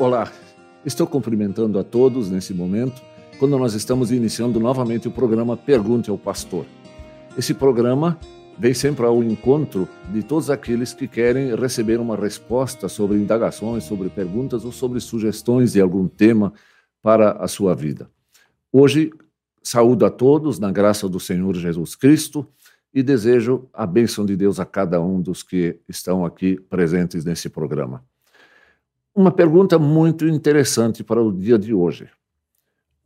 Olá, estou cumprimentando a todos nesse momento, quando nós estamos iniciando novamente o programa Pergunte ao Pastor. Esse programa vem sempre ao encontro de todos aqueles que querem receber uma resposta sobre indagações, sobre perguntas ou sobre sugestões de algum tema para a sua vida. Hoje, saúdo a todos na graça do Senhor Jesus Cristo e desejo a bênção de Deus a cada um dos que estão aqui presentes nesse programa. Uma pergunta muito interessante para o dia de hoje.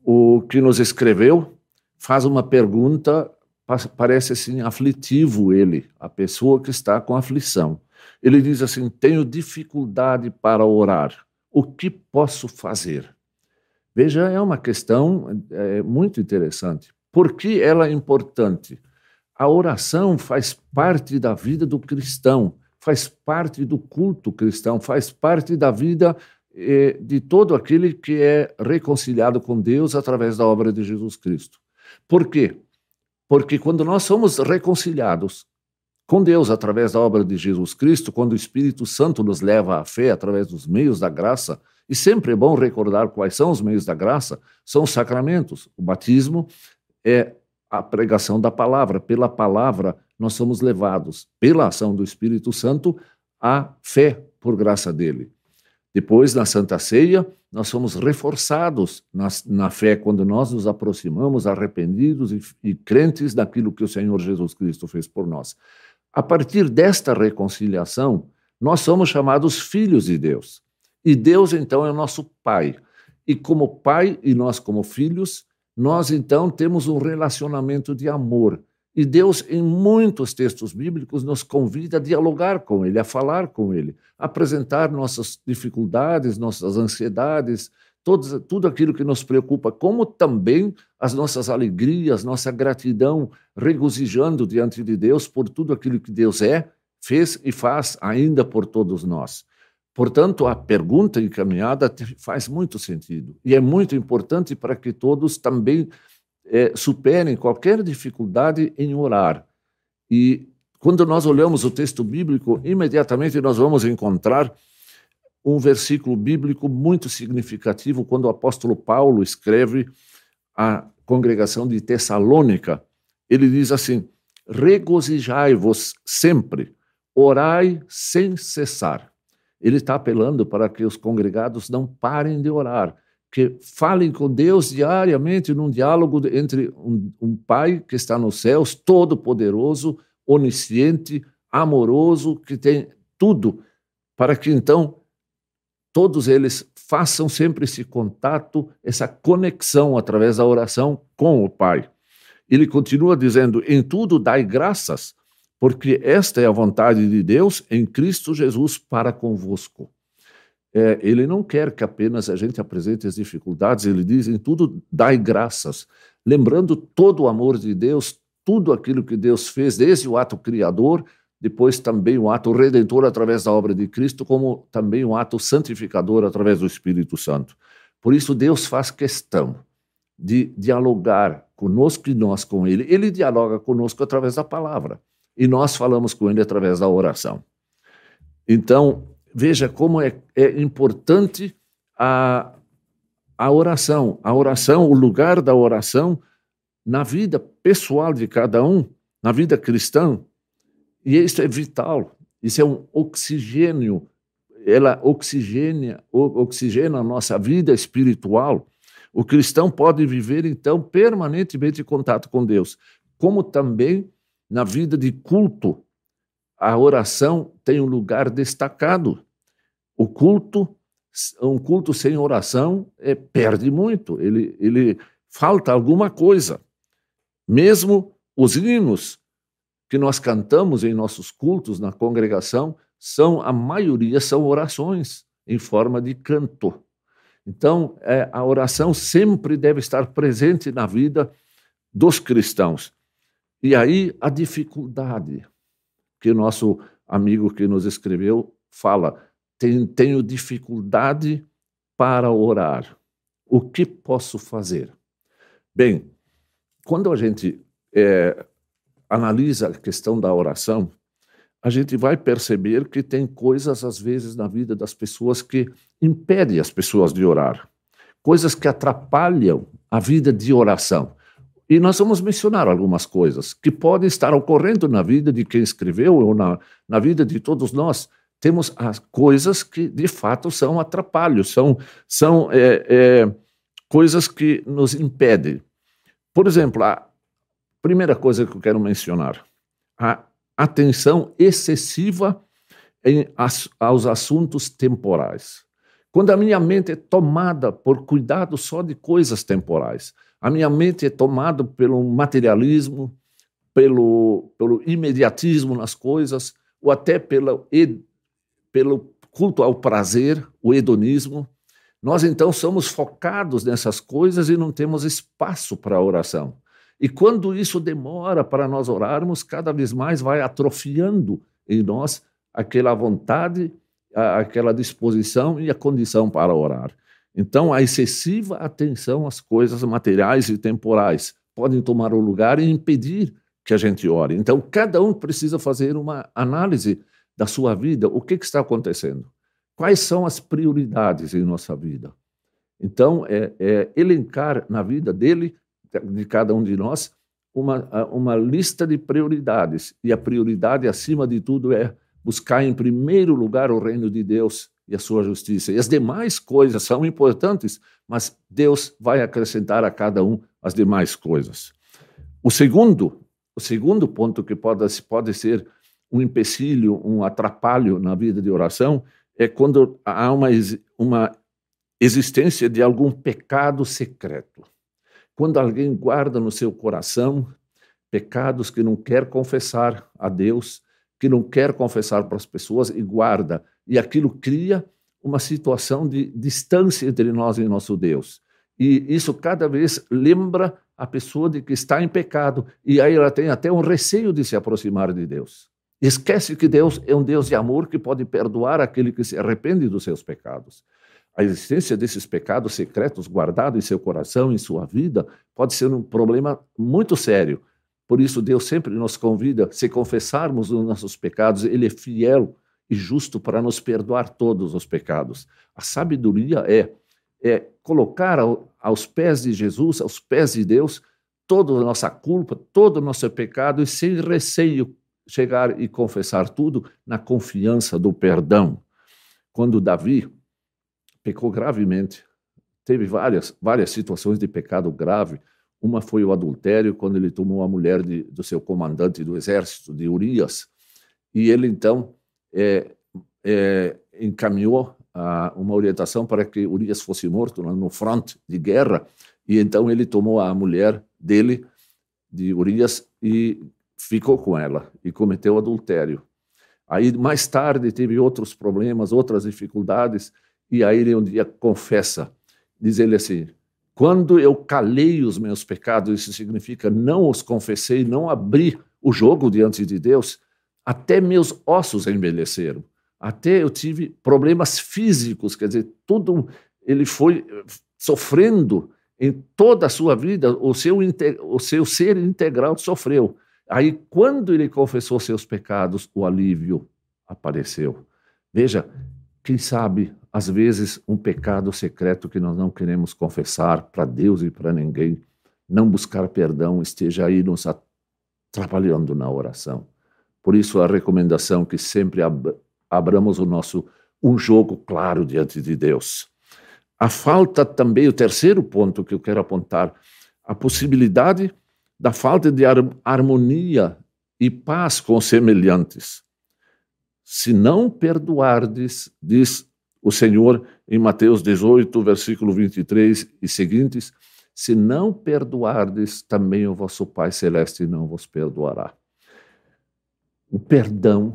O que nos escreveu faz uma pergunta, parece assim aflitivo ele, a pessoa que está com aflição. Ele diz assim: Tenho dificuldade para orar. O que posso fazer? Veja, é uma questão é, muito interessante. Por que ela é importante? A oração faz parte da vida do cristão faz parte do culto cristão, faz parte da vida eh, de todo aquele que é reconciliado com Deus através da obra de Jesus Cristo. Por quê? Porque quando nós somos reconciliados com Deus através da obra de Jesus Cristo, quando o Espírito Santo nos leva à fé através dos meios da graça, e sempre é bom recordar quais são os meios da graça, são os sacramentos. O batismo é a pregação da palavra. Pela palavra, nós somos levados, pela ação do Espírito Santo, à fé por graça dele. Depois, na Santa Ceia, nós somos reforçados na, na fé quando nós nos aproximamos arrependidos e, e crentes daquilo que o Senhor Jesus Cristo fez por nós. A partir desta reconciliação, nós somos chamados filhos de Deus. E Deus, então, é o nosso Pai. E como Pai e nós como filhos, nós então temos um relacionamento de amor. E Deus, em muitos textos bíblicos, nos convida a dialogar com Ele, a falar com Ele, a apresentar nossas dificuldades, nossas ansiedades, tudo aquilo que nos preocupa, como também as nossas alegrias, nossa gratidão, regozijando diante de Deus por tudo aquilo que Deus é, fez e faz ainda por todos nós. Portanto, a pergunta encaminhada faz muito sentido e é muito importante para que todos também é, superem qualquer dificuldade em orar. E quando nós olhamos o texto bíblico, imediatamente nós vamos encontrar um versículo bíblico muito significativo quando o apóstolo Paulo escreve à congregação de Tessalônica. Ele diz assim: Regozijai-vos sempre, orai sem cessar. Ele está apelando para que os congregados não parem de orar, que falem com Deus diariamente num diálogo entre um, um Pai que está nos céus, todo-poderoso, onisciente, amoroso, que tem tudo, para que então todos eles façam sempre esse contato, essa conexão através da oração com o Pai. Ele continua dizendo: em tudo dai graças, porque esta é a vontade de Deus em Cristo Jesus para convosco. É, ele não quer que apenas a gente apresente as dificuldades, ele diz em tudo dai graças, lembrando todo o amor de Deus, tudo aquilo que Deus fez, desde o ato criador, depois também o ato redentor através da obra de Cristo, como também o ato santificador através do Espírito Santo. Por isso, Deus faz questão de dialogar conosco e nós com Ele. Ele dialoga conosco através da palavra e nós falamos com ele através da oração. Então, veja como é, é importante a, a oração. A oração, o lugar da oração na vida pessoal de cada um, na vida cristã. E isso é vital. Isso é um oxigênio. Ela oxigena, oxigena a nossa vida espiritual. O cristão pode viver, então, permanentemente em contato com Deus, como também na vida de culto, a oração tem um lugar destacado. O culto, um culto sem oração, é, perde muito, ele, ele falta alguma coisa. Mesmo os hinos que nós cantamos em nossos cultos na congregação, são a maioria são orações em forma de canto. Então, é, a oração sempre deve estar presente na vida dos cristãos. E aí a dificuldade que o nosso amigo que nos escreveu fala: tenho dificuldade para orar. O que posso fazer? Bem, quando a gente é, analisa a questão da oração, a gente vai perceber que tem coisas, às vezes, na vida das pessoas que impedem as pessoas de orar, coisas que atrapalham a vida de oração. E nós vamos mencionar algumas coisas que podem estar ocorrendo na vida de quem escreveu ou na, na vida de todos nós. Temos as coisas que, de fato, são atrapalhos, são, são é, é, coisas que nos impedem. Por exemplo, a primeira coisa que eu quero mencionar, a atenção excessiva em, aos assuntos temporais. Quando a minha mente é tomada por cuidado só de coisas temporais, a minha mente é tomada pelo materialismo, pelo, pelo imediatismo nas coisas, ou até pelo, pelo culto ao prazer, o hedonismo. Nós então somos focados nessas coisas e não temos espaço para a oração. E quando isso demora para nós orarmos, cada vez mais vai atrofiando em nós aquela vontade, aquela disposição e a condição para orar. Então, a excessiva atenção às coisas materiais e temporais podem tomar o lugar e impedir que a gente ore. Então, cada um precisa fazer uma análise da sua vida, o que, que está acontecendo, quais são as prioridades em nossa vida. Então, é, é elencar na vida dele, de cada um de nós, uma, uma lista de prioridades. E a prioridade, acima de tudo, é buscar em primeiro lugar o reino de Deus e a sua justiça. E as demais coisas são importantes, mas Deus vai acrescentar a cada um as demais coisas. O segundo, o segundo ponto que pode, pode ser um empecilho, um atrapalho na vida de oração, é quando há uma, uma existência de algum pecado secreto. Quando alguém guarda no seu coração pecados que não quer confessar a Deus, que não quer confessar para as pessoas e guarda e aquilo cria uma situação de distância entre nós e nosso Deus. E isso cada vez lembra a pessoa de que está em pecado, e aí ela tem até um receio de se aproximar de Deus. Esquece que Deus é um Deus de amor que pode perdoar aquele que se arrepende dos seus pecados. A existência desses pecados secretos guardados em seu coração, em sua vida, pode ser um problema muito sério. Por isso, Deus sempre nos convida, se confessarmos os nossos pecados, Ele é fiel e justo para nos perdoar todos os pecados. A sabedoria é, é colocar ao, aos pés de Jesus, aos pés de Deus, toda a nossa culpa, todo o nosso pecado e sem receio chegar e confessar tudo na confiança do perdão. Quando Davi pecou gravemente, teve várias, várias situações de pecado grave. Uma foi o adultério, quando ele tomou a mulher de, do seu comandante do exército, de Urias. E ele então é, é, encaminhou a, uma orientação para que Urias fosse morto no front de guerra, e então ele tomou a mulher dele, de Urias, e ficou com ela, e cometeu adultério. Aí, mais tarde, teve outros problemas, outras dificuldades, e aí ele um dia confessa, diz ele assim, quando eu calei os meus pecados, isso significa não os confessei, não abri o jogo diante de Deus, até meus ossos envelheceram. Até eu tive problemas físicos, quer dizer, tudo ele foi eh, sofrendo em toda a sua vida, o seu, o seu ser integral sofreu. Aí, quando ele confessou seus pecados, o alívio apareceu. Veja, quem sabe, às vezes, um pecado secreto que nós não queremos confessar para Deus e para ninguém, não buscar perdão, esteja aí nos atrapalhando na oração. Por isso, a recomendação que sempre ab abramos o nosso um jogo claro diante de Deus. A falta também, o terceiro ponto que eu quero apontar, a possibilidade da falta de harmonia e paz com os semelhantes. Se não perdoardes, diz o Senhor em Mateus 18, versículo 23 e seguintes, se não perdoardes, também o vosso Pai Celeste não vos perdoará o perdão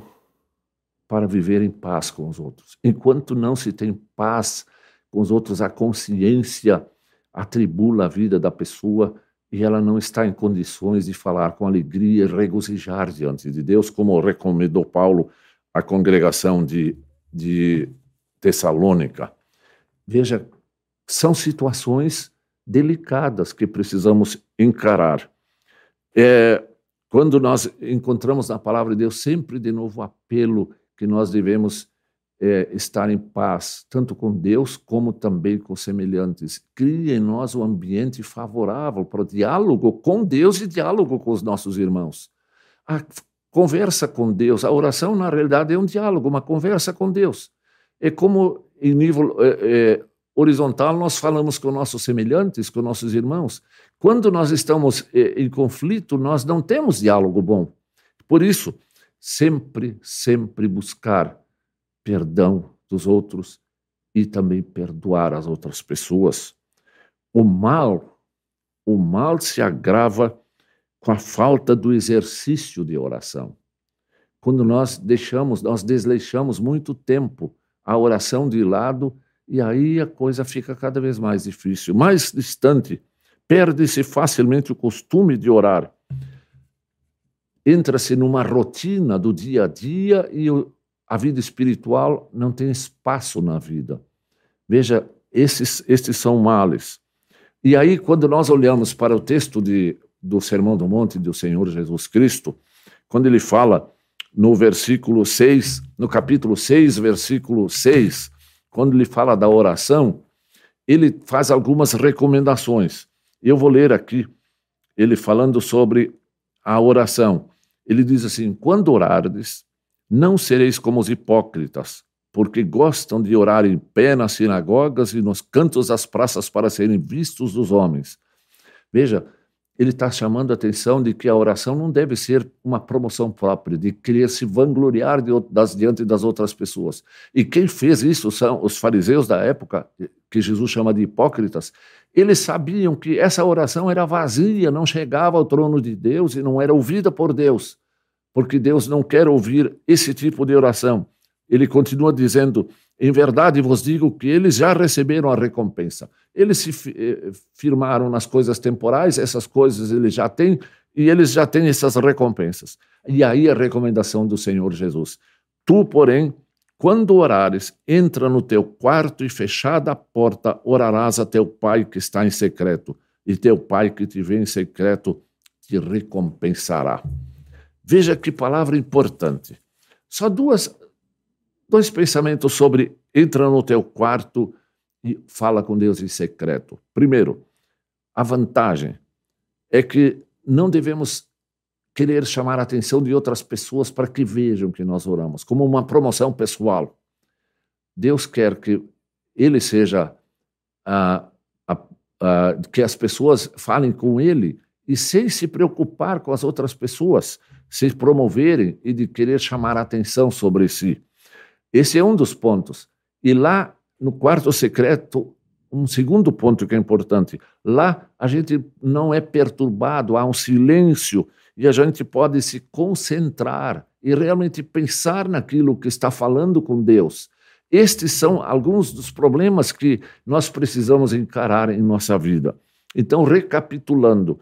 para viver em paz com os outros. Enquanto não se tem paz com os outros, a consciência atribula a vida da pessoa e ela não está em condições de falar com alegria e regozijar diante de Deus, como recomendou Paulo à congregação de, de Tessalônica. Veja, são situações delicadas que precisamos encarar. É, quando nós encontramos na palavra de Deus sempre de novo o apelo que nós devemos é, estar em paz, tanto com Deus como também com semelhantes. Cria em nós um ambiente favorável para o diálogo com Deus e diálogo com os nossos irmãos. A conversa com Deus, a oração na realidade é um diálogo, uma conversa com Deus. É como em nível é, é, horizontal nós falamos com nossos semelhantes, com nossos irmãos. Quando nós estamos é, em conflito, nós não temos diálogo bom. Por isso, sempre, sempre buscar perdão dos outros e também perdoar as outras pessoas. O mal, o mal se agrava com a falta do exercício de oração. Quando nós deixamos, nós desleixamos muito tempo a oração de lado e aí a coisa fica cada vez mais difícil, mais distante. Perde-se facilmente o costume de orar. Entra-se numa rotina do dia a dia e a vida espiritual não tem espaço na vida. Veja, esses, esses são males. E aí, quando nós olhamos para o texto de, do Sermão do Monte do Senhor Jesus Cristo, quando ele fala no versículo 6, no capítulo 6, versículo 6, quando ele fala da oração, ele faz algumas recomendações. Eu vou ler aqui, ele falando sobre a oração. Ele diz assim: quando orardes, não sereis como os hipócritas, porque gostam de orar em pé nas sinagogas e nos cantos das praças para serem vistos dos homens. Veja, ele está chamando a atenção de que a oração não deve ser uma promoção própria, de querer se vangloriar de, das, diante das outras pessoas. E quem fez isso são os fariseus da época, que Jesus chama de hipócritas. Eles sabiam que essa oração era vazia, não chegava ao trono de Deus e não era ouvida por Deus porque Deus não quer ouvir esse tipo de oração. Ele continua dizendo: Em verdade vos digo que eles já receberam a recompensa. Eles se eh, firmaram nas coisas temporais, essas coisas eles já têm, e eles já têm essas recompensas. E aí a recomendação do Senhor Jesus: Tu, porém, quando orares, entra no teu quarto e fechada a porta, orarás a teu pai que está em secreto, e teu pai que te vê em secreto te recompensará. Veja que palavra importante. Só duas, dois pensamentos sobre entra no teu quarto e fala com Deus em secreto. Primeiro, a vantagem é que não devemos querer chamar a atenção de outras pessoas para que vejam que nós oramos, como uma promoção pessoal. Deus quer que ele seja que as pessoas falem com ele e sem se preocupar com as outras pessoas se promoverem e de querer chamar a atenção sobre si. Esse é um dos pontos. E lá no quarto secreto, um segundo ponto que é importante. Lá a gente não é perturbado, há um silêncio e a gente pode se concentrar e realmente pensar naquilo que está falando com Deus. Estes são alguns dos problemas que nós precisamos encarar em nossa vida. Então, recapitulando,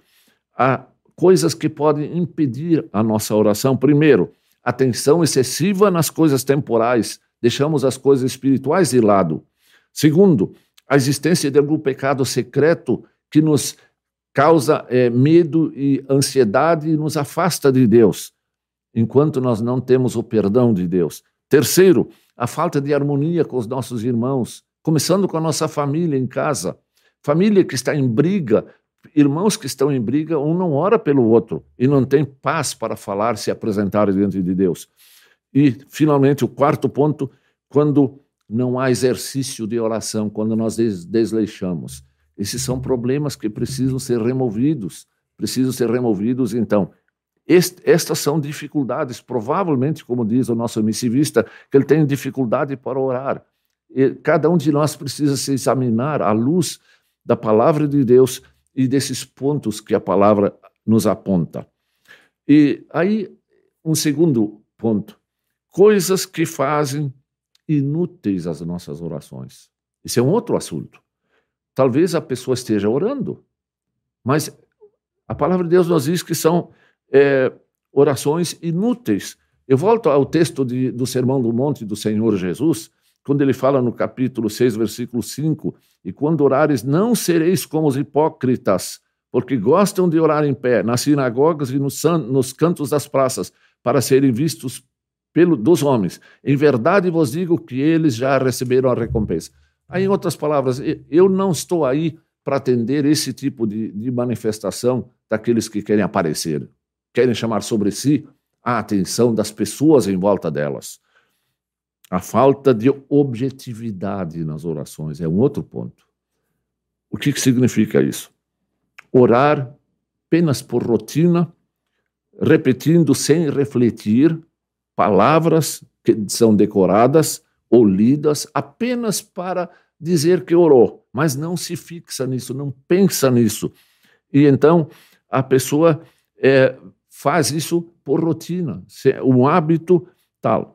a coisas que podem impedir a nossa oração. Primeiro, atenção excessiva nas coisas temporais, deixamos as coisas espirituais de lado. Segundo, a existência de algum pecado secreto que nos causa é, medo e ansiedade e nos afasta de Deus, enquanto nós não temos o perdão de Deus. Terceiro, a falta de harmonia com os nossos irmãos, começando com a nossa família em casa. Família que está em briga irmãos que estão em briga, um não ora pelo outro e não tem paz para falar, se apresentar diante de Deus. E, finalmente, o quarto ponto, quando não há exercício de oração, quando nós desleixamos. Esses são problemas que precisam ser removidos, precisam ser removidos. Então, este, estas são dificuldades, provavelmente, como diz o nosso missivista, que ele tem dificuldade para orar. E cada um de nós precisa se examinar à luz da palavra de Deus e desses pontos que a palavra nos aponta. E aí, um segundo ponto: coisas que fazem inúteis as nossas orações. Isso é um outro assunto. Talvez a pessoa esteja orando, mas a palavra de Deus nos diz que são é, orações inúteis. Eu volto ao texto de, do Sermão do Monte do Senhor Jesus, quando ele fala no capítulo 6, versículo 5, e quando orares, não sereis como os hipócritas, porque gostam de orar em pé nas sinagogas e nos, nos cantos das praças, para serem vistos pelo, dos homens. Em verdade vos digo que eles já receberam a recompensa. Aí, em outras palavras, eu não estou aí para atender esse tipo de, de manifestação daqueles que querem aparecer, querem chamar sobre si a atenção das pessoas em volta delas. A falta de objetividade nas orações é um outro ponto. O que, que significa isso? Orar apenas por rotina, repetindo sem refletir palavras que são decoradas ou lidas apenas para dizer que orou, mas não se fixa nisso, não pensa nisso. E então a pessoa é, faz isso por rotina, um hábito tal,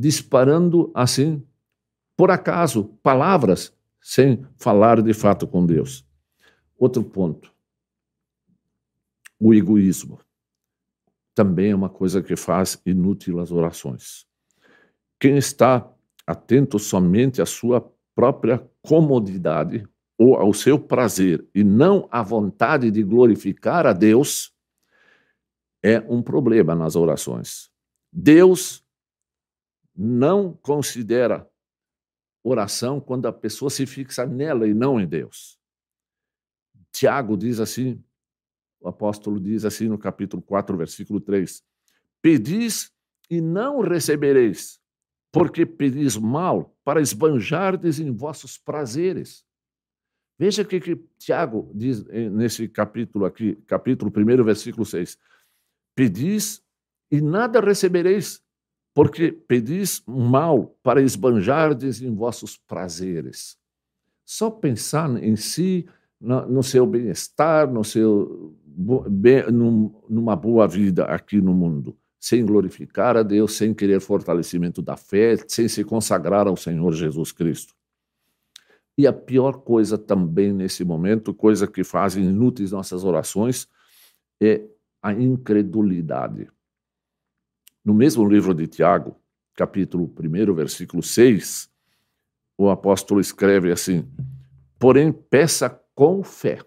disparando assim, por acaso, palavras, sem falar de fato com Deus. Outro ponto, o egoísmo. Também é uma coisa que faz inútil as orações. Quem está atento somente à sua própria comodidade ou ao seu prazer e não à vontade de glorificar a Deus, é um problema nas orações. Deus não considera oração quando a pessoa se fixa nela e não em Deus. Tiago diz assim, o apóstolo diz assim no capítulo 4, versículo 3: Pedis e não recebereis, porque pedis mal para esbanjardes em vossos prazeres. Veja o que, que Tiago diz nesse capítulo aqui, capítulo 1, versículo 6. Pedis e nada recebereis, porque pedis mal para esbanjardes em vossos prazeres. Só pensar em si, no seu bem-estar, no seu numa boa vida aqui no mundo, sem glorificar a Deus, sem querer fortalecimento da fé, sem se consagrar ao Senhor Jesus Cristo. E a pior coisa também nesse momento, coisa que fazem inúteis nossas orações, é a incredulidade. No mesmo livro de Tiago, capítulo 1, versículo 6, o apóstolo escreve assim: Porém, peça com fé,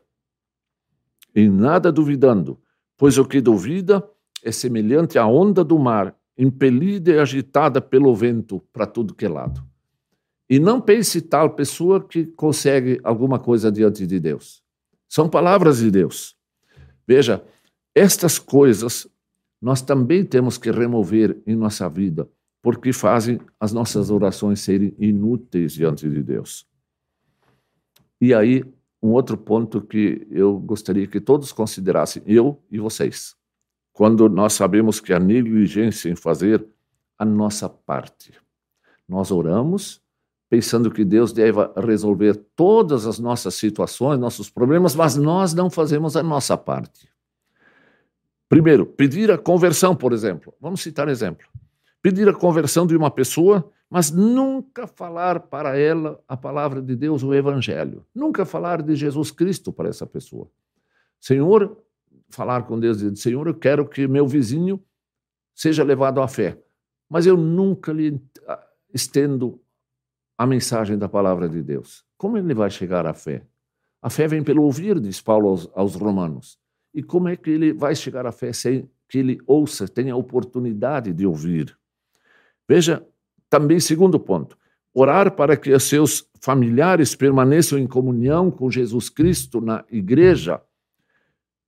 em nada duvidando, pois o que duvida é semelhante à onda do mar, impelida e agitada pelo vento para tudo que é lado. E não pense tal pessoa que consegue alguma coisa diante de Deus. São palavras de Deus. Veja, estas coisas nós também temos que remover em nossa vida, porque fazem as nossas orações serem inúteis diante de Deus. E aí, um outro ponto que eu gostaria que todos considerassem, eu e vocês, quando nós sabemos que a negligência em fazer a nossa parte. Nós oramos pensando que Deus deve resolver todas as nossas situações, nossos problemas, mas nós não fazemos a nossa parte. Primeiro, pedir a conversão, por exemplo. Vamos citar exemplo. Pedir a conversão de uma pessoa, mas nunca falar para ela a palavra de Deus, o evangelho. Nunca falar de Jesus Cristo para essa pessoa. Senhor, falar com Deus e dizer: Senhor, eu quero que meu vizinho seja levado à fé. Mas eu nunca lhe estendo a mensagem da palavra de Deus. Como ele vai chegar à fé? A fé vem pelo ouvir, diz Paulo aos, aos Romanos. E como é que ele vai chegar à fé sem que ele ouça, tenha oportunidade de ouvir? Veja, também, segundo ponto, orar para que os seus familiares permaneçam em comunhão com Jesus Cristo na igreja,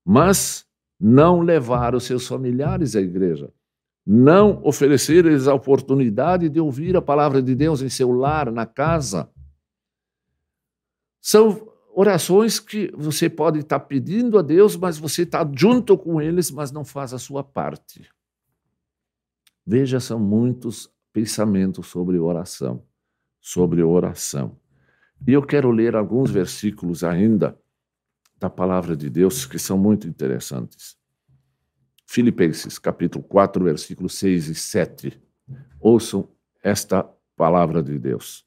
mas não levar os seus familiares à igreja, não oferecer-lhes a oportunidade de ouvir a palavra de Deus em seu lar, na casa. São orações que você pode estar pedindo a Deus, mas você está junto com eles, mas não faz a sua parte. Veja, são muitos pensamentos sobre oração, sobre oração. E eu quero ler alguns versículos ainda da palavra de Deus que são muito interessantes. Filipenses, capítulo 4, versículos 6 e 7. Ouçam esta palavra de Deus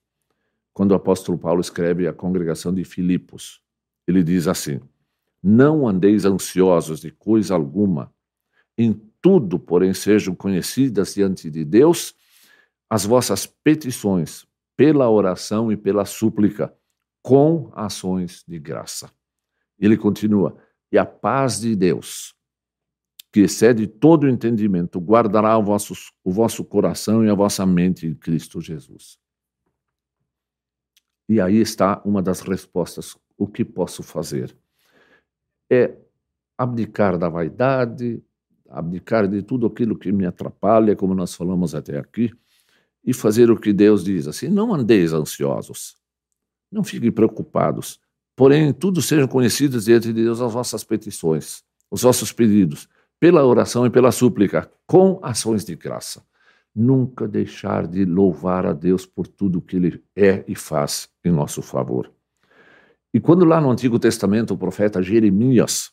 quando o apóstolo Paulo escreve à congregação de Filipos. Ele diz assim: Não andeis ansiosos de coisa alguma, em tudo, porém, sejam conhecidas diante de Deus as vossas petições, pela oração e pela súplica, com ações de graça. Ele continua: E a paz de Deus, que excede todo o entendimento, guardará o vosso, o vosso coração e a vossa mente em Cristo Jesus. E aí está uma das respostas: o que posso fazer? É abdicar da vaidade, abdicar de tudo aquilo que me atrapalha, como nós falamos até aqui, e fazer o que Deus diz assim: não andeis ansiosos, não fiquem preocupados, porém, tudo sejam conhecidos diante de Deus as vossas petições, os vossos pedidos, pela oração e pela súplica, com ações de graça. Nunca deixar de louvar a Deus por tudo que Ele é e faz em nosso favor. E quando lá no Antigo Testamento o profeta Jeremias,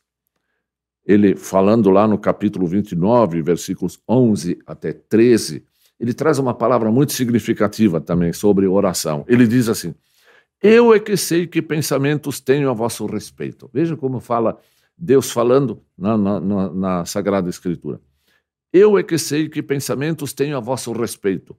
ele falando lá no capítulo 29, versículos 11 até 13, ele traz uma palavra muito significativa também sobre oração. Ele diz assim: Eu é que sei que pensamentos tenho a vosso respeito. Veja como fala Deus falando na, na, na, Sagrada Escritura. Eu é que sei que pensamentos tenho a vosso respeito,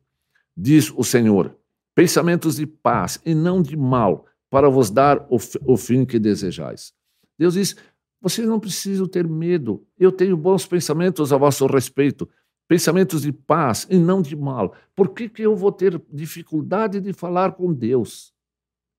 diz o Senhor, pensamentos de paz e não de mal, para vos dar o, o fim que desejais. Deus diz: vocês não precisam ter medo. Eu tenho bons pensamentos a vosso respeito, pensamentos de paz e não de mal. Por que, que eu vou ter dificuldade de falar com Deus?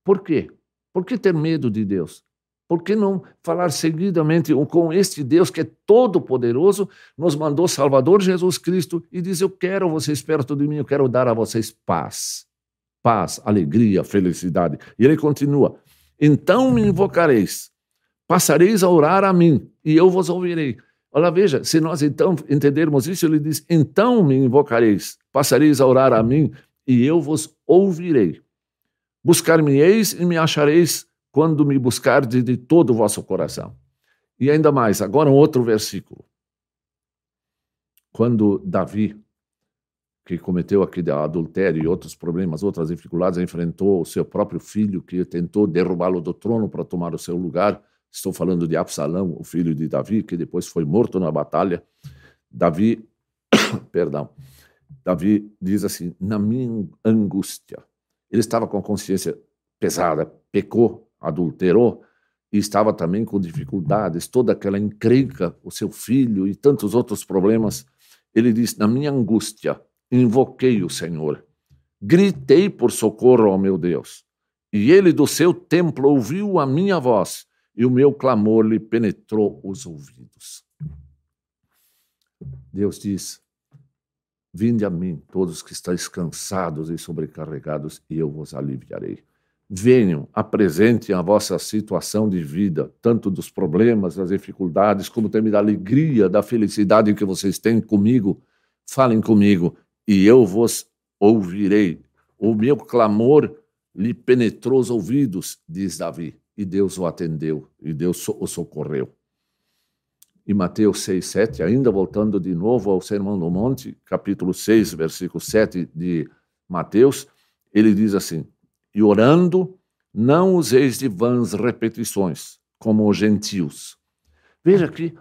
Por quê? Por que ter medo de Deus? Por que não falar seguidamente com este Deus que é todo-poderoso, nos mandou Salvador Jesus Cristo e diz: Eu quero vocês perto de mim, eu quero dar a vocês paz. Paz, alegria, felicidade. E ele continua: Então me invocareis passareis a orar a mim, e eu vos ouvirei. Olha, veja, se nós então entendermos isso, ele diz: então me invocareis, passareis a orar a mim, e eu vos ouvirei. Buscar-me-eis e me achareis quando me buscardes de todo o vosso coração. E ainda mais, agora um outro versículo. Quando Davi, que cometeu aquele adultério e outros problemas, outras dificuldades, enfrentou o seu próprio filho, que tentou derrubá-lo do trono para tomar o seu lugar, Estou falando de Absalão, o filho de Davi, que depois foi morto na batalha. Davi, perdão, Davi diz assim: na minha angústia. Ele estava com a consciência pesada, pecou, adulterou e estava também com dificuldades, toda aquela encrenca, o seu filho e tantos outros problemas. Ele diz: na minha angústia, invoquei o Senhor, gritei por socorro ao meu Deus, e ele do seu templo ouviu a minha voz e o meu clamor lhe penetrou os ouvidos. Deus diz: Vinde a mim, todos que estáis cansados e sobrecarregados, e eu vos aliviarei. Venham, apresentem a vossa situação de vida, tanto dos problemas, das dificuldades, como também da alegria, da felicidade que vocês têm comigo. Falem comigo, e eu vos ouvirei. O meu clamor lhe penetrou os ouvidos, diz Davi e Deus o atendeu, e Deus o socorreu. E Mateus 6, 7, ainda voltando de novo ao Sermão do Monte, capítulo 6, versículo 7 de Mateus, ele diz assim: E orando, não useis de vãs repetições, como os gentios. Veja que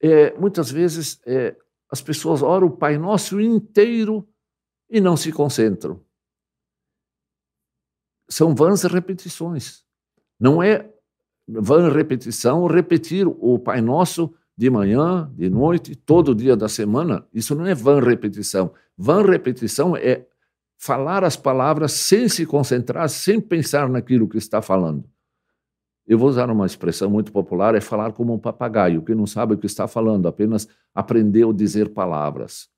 é, muitas vezes é, as pessoas oram o Pai Nosso inteiro e não se concentram. São vãs repetições. Não é vã repetição repetir o Pai Nosso de manhã, de noite, todo dia da semana. Isso não é vã repetição. Vã repetição é falar as palavras sem se concentrar, sem pensar naquilo que está falando. Eu vou usar uma expressão muito popular, é falar como um papagaio, que não sabe o que está falando, apenas aprendeu a dizer palavras.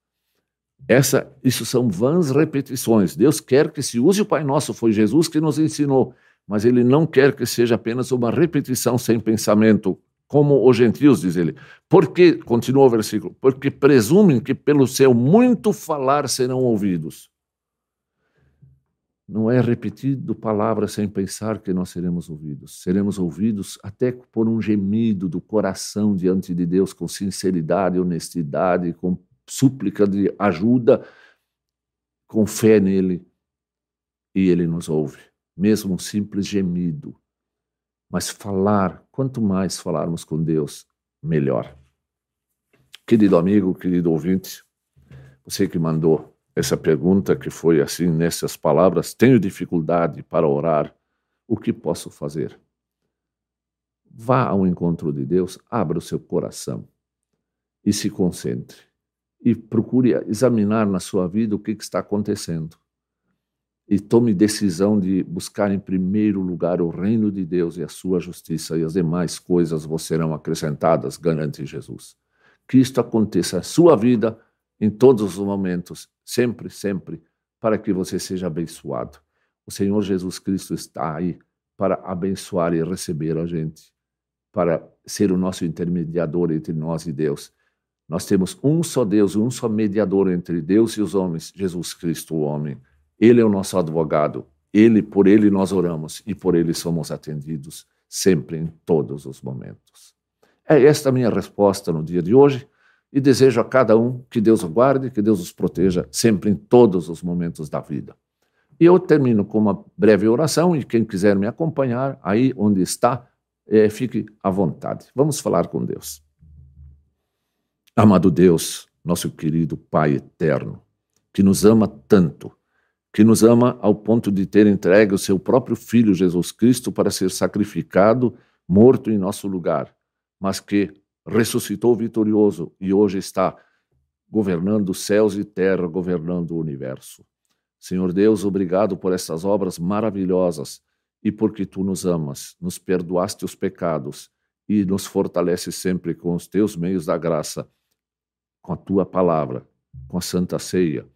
Essa, isso são vãs repetições. Deus quer que se use o Pai Nosso, foi Jesus que nos ensinou mas ele não quer que seja apenas uma repetição sem pensamento, como os gentios, diz ele. Porque, continua o versículo, porque presumem que pelo seu muito falar serão ouvidos. Não é repetido palavras sem pensar que nós seremos ouvidos. Seremos ouvidos até por um gemido do coração diante de Deus, com sinceridade, honestidade, com súplica de ajuda, com fé nele, e ele nos ouve mesmo um simples gemido. Mas falar, quanto mais falarmos com Deus, melhor. Querido amigo, querido ouvinte, você que mandou essa pergunta, que foi assim, nessas palavras, tenho dificuldade para orar, o que posso fazer? vá ao encontro de Deus, abra o seu coração e se concentre. E procure examinar na sua vida o que, está acontecendo. E tome decisão de buscar em primeiro lugar o reino de Deus e a sua justiça, e as demais coisas vos serão acrescentadas, garante Jesus. Que isto aconteça na sua vida em todos os momentos, sempre, sempre, para que você seja abençoado. O Senhor Jesus Cristo está aí para abençoar e receber a gente, para ser o nosso intermediador entre nós e Deus. Nós temos um só Deus, um só mediador entre Deus e os homens, Jesus Cristo, o homem. Ele é o nosso advogado. Ele, por ele nós oramos e por ele somos atendidos sempre em todos os momentos. É esta a minha resposta no dia de hoje e desejo a cada um que Deus o guarde, que Deus os proteja sempre em todos os momentos da vida. E eu termino com uma breve oração e quem quiser me acompanhar aí onde está, é, fique à vontade. Vamos falar com Deus. Amado Deus, nosso querido Pai eterno, que nos ama tanto, que nos ama ao ponto de ter entregue o seu próprio Filho Jesus Cristo para ser sacrificado, morto em nosso lugar, mas que ressuscitou vitorioso e hoje está governando céus e terra, governando o universo. Senhor Deus, obrigado por essas obras maravilhosas e porque tu nos amas, nos perdoaste os pecados e nos fortalece sempre com os teus meios da graça com a tua palavra, com a santa ceia,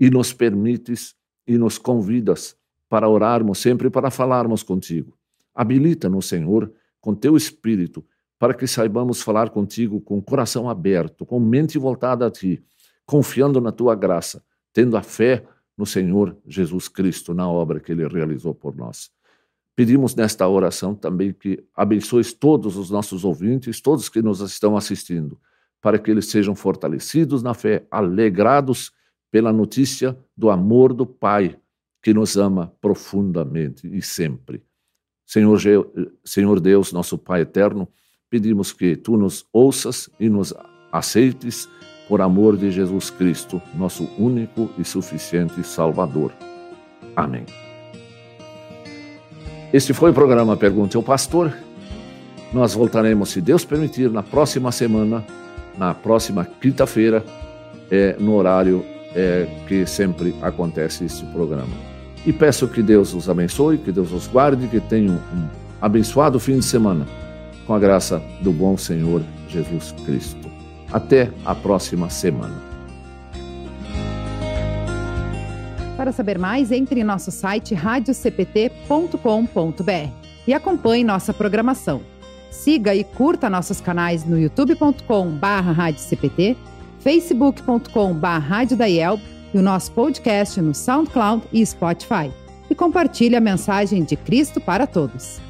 e nos permites e nos convidas para orarmos sempre para falarmos contigo. Habilita-nos, Senhor, com teu espírito, para que saibamos falar contigo com coração aberto, com mente voltada a ti, confiando na tua graça, tendo a fé no Senhor Jesus Cristo, na obra que ele realizou por nós. Pedimos nesta oração também que abençoes todos os nossos ouvintes, todos que nos estão assistindo para que eles sejam fortalecidos na fé, alegrados pela notícia do amor do Pai, que nos ama profundamente e sempre. Senhor, Senhor Deus, nosso Pai eterno, pedimos que tu nos ouças e nos aceites por amor de Jesus Cristo, nosso único e suficiente Salvador. Amém. Este foi o programa Pergunte ao Pastor. Nós voltaremos, se Deus permitir, na próxima semana na próxima quinta-feira, é, no horário é, que sempre acontece este programa. E peço que Deus os abençoe, que Deus os guarde, que tenham um abençoado fim de semana, com a graça do bom Senhor Jesus Cristo. Até a próxima semana. Para saber mais, entre em nosso site radiocpt.com.br e acompanhe nossa programação. Siga e curta nossos canais no youtube.com/barra facebook.com/barra e o nosso podcast no SoundCloud e Spotify. E compartilhe a mensagem de Cristo para todos.